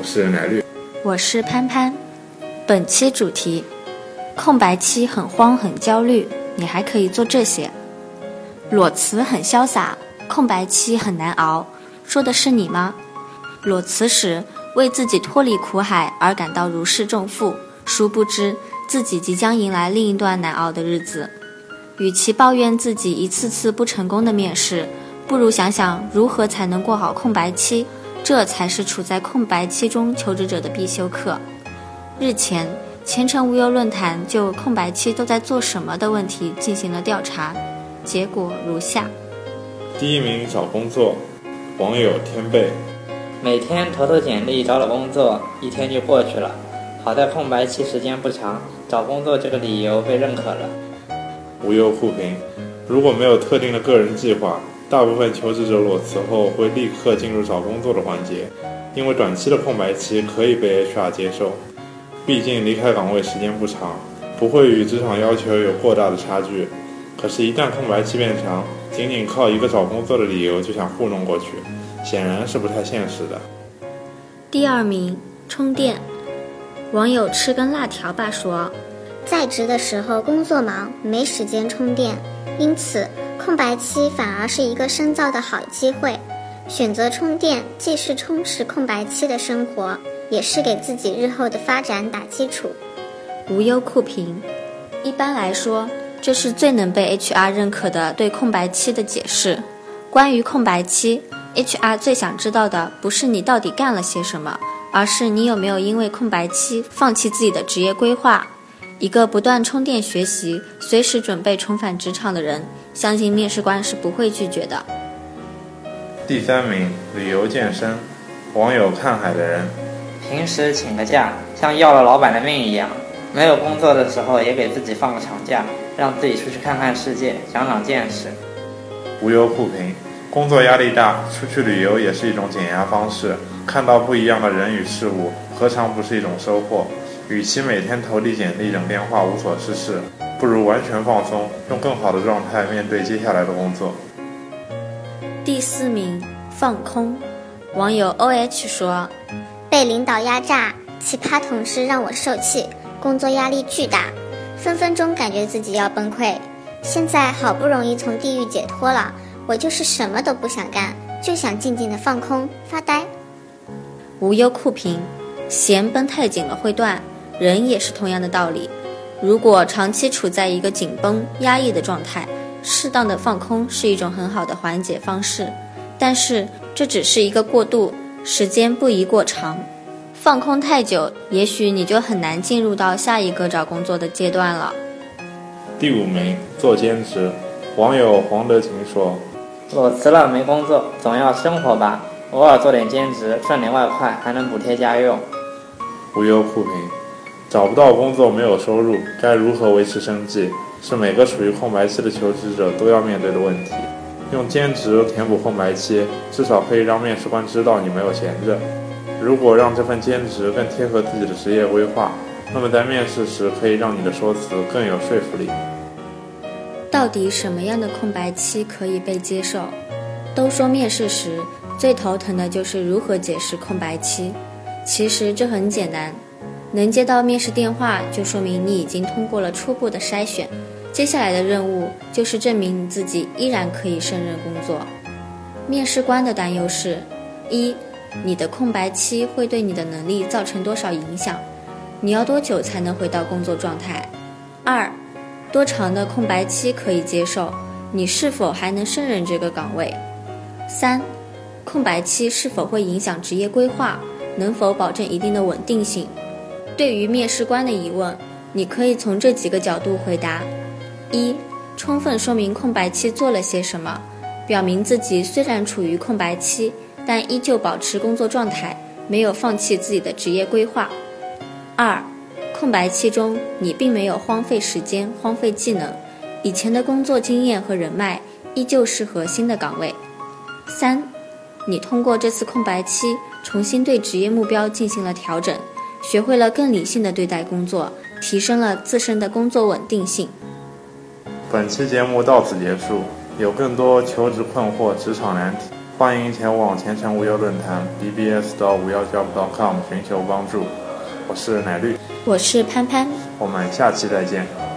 我是奶绿，我是潘潘。本期主题：空白期很慌很焦虑，你还可以做这些。裸辞很潇洒，空白期很难熬，说的是你吗？裸辞时为自己脱离苦海而感到如释重负，殊不知自己即将迎来另一段难熬的日子。与其抱怨自己一次次不成功的面试，不如想想如何才能过好空白期，这才是处在空白期中求职者的必修课。日前，前程无忧论坛就空白期都在做什么的问题进行了调查，结果如下：第一名找工作，网友天贝，每天投投简历找找工作，一天就过去了。好在空白期时间不长，找工作这个理由被认可了。无忧互评，如果没有特定的个人计划，大部分求职者裸辞后会立刻进入找工作的环节，因为短期的空白期可以被 HR 接受，毕竟离开岗位时间不长，不会与职场要求有过大的差距。可是，一旦空白期变长，仅仅靠一个找工作的理由就想糊弄过去，显然是不太现实的。第二名，充电，网友吃根辣条吧说。在职的时候工作忙，没时间充电，因此空白期反而是一个深造的好机会。选择充电，既是充实空白期的生活，也是给自己日后的发展打基础。无忧酷评，一般来说，这是最能被 HR 认可的对空白期的解释。关于空白期，HR 最想知道的不是你到底干了些什么，而是你有没有因为空白期放弃自己的职业规划。一个不断充电学习、随时准备重返职场的人，相信面试官是不会拒绝的。第三名，旅游健身，网友看海的人，平时请个假，像要了老板的命一样；没有工作的时候，也给自己放个长假，让自己出去看看世界，长长见识。无忧互评，工作压力大，出去旅游也是一种减压方式，看到不一样的人与事物，何尝不是一种收获？与其每天投递简历、等电话无所事事，不如完全放松，用更好的状态面对接下来的工作。第四名，放空。网友 O H 说：“被领导压榨，奇葩同事让我受气，工作压力巨大，分分钟感觉自己要崩溃。现在好不容易从地狱解脱了，我就是什么都不想干，就想静静的放空发呆。”无忧酷评：弦绷太紧了会断。人也是同样的道理，如果长期处在一个紧绷压抑的状态，适当的放空是一种很好的缓解方式。但是这只是一个过渡，时间不宜过长。放空太久，也许你就很难进入到下一个找工作的阶段了。第五名，做兼职。网友黄德勤说：“裸辞了没工作，总要生活吧，偶尔做点兼职，赚点外快，还能补贴家用。”无忧互评。找不到工作，没有收入，该如何维持生计？是每个处于空白期的求职者都要面对的问题。用兼职填补空白期，至少可以让面试官知道你没有闲着。如果让这份兼职更贴合自己的职业规划，那么在面试时可以让你的说辞更有说服力。到底什么样的空白期可以被接受？都说面试时最头疼的就是如何解释空白期，其实这很简单。能接到面试电话，就说明你已经通过了初步的筛选。接下来的任务就是证明你自己依然可以胜任工作。面试官的担忧是：一，你的空白期会对你的能力造成多少影响？你要多久才能回到工作状态？二，多长的空白期可以接受？你是否还能胜任这个岗位？三，空白期是否会影响职业规划？能否保证一定的稳定性？对于面试官的疑问，你可以从这几个角度回答：一、充分说明空白期做了些什么，表明自己虽然处于空白期，但依旧保持工作状态，没有放弃自己的职业规划；二、空白期中你并没有荒废时间、荒废技能，以前的工作经验和人脉依旧适合新的岗位；三、你通过这次空白期重新对职业目标进行了调整。学会了更理性的对待工作，提升了自身的工作稳定性。本期节目到此结束。有更多求职困惑、职场难题，欢迎前往前程无忧论坛 bbs 到五幺 job.com 寻求帮助。我是奶绿，我是潘潘，我们下期再见。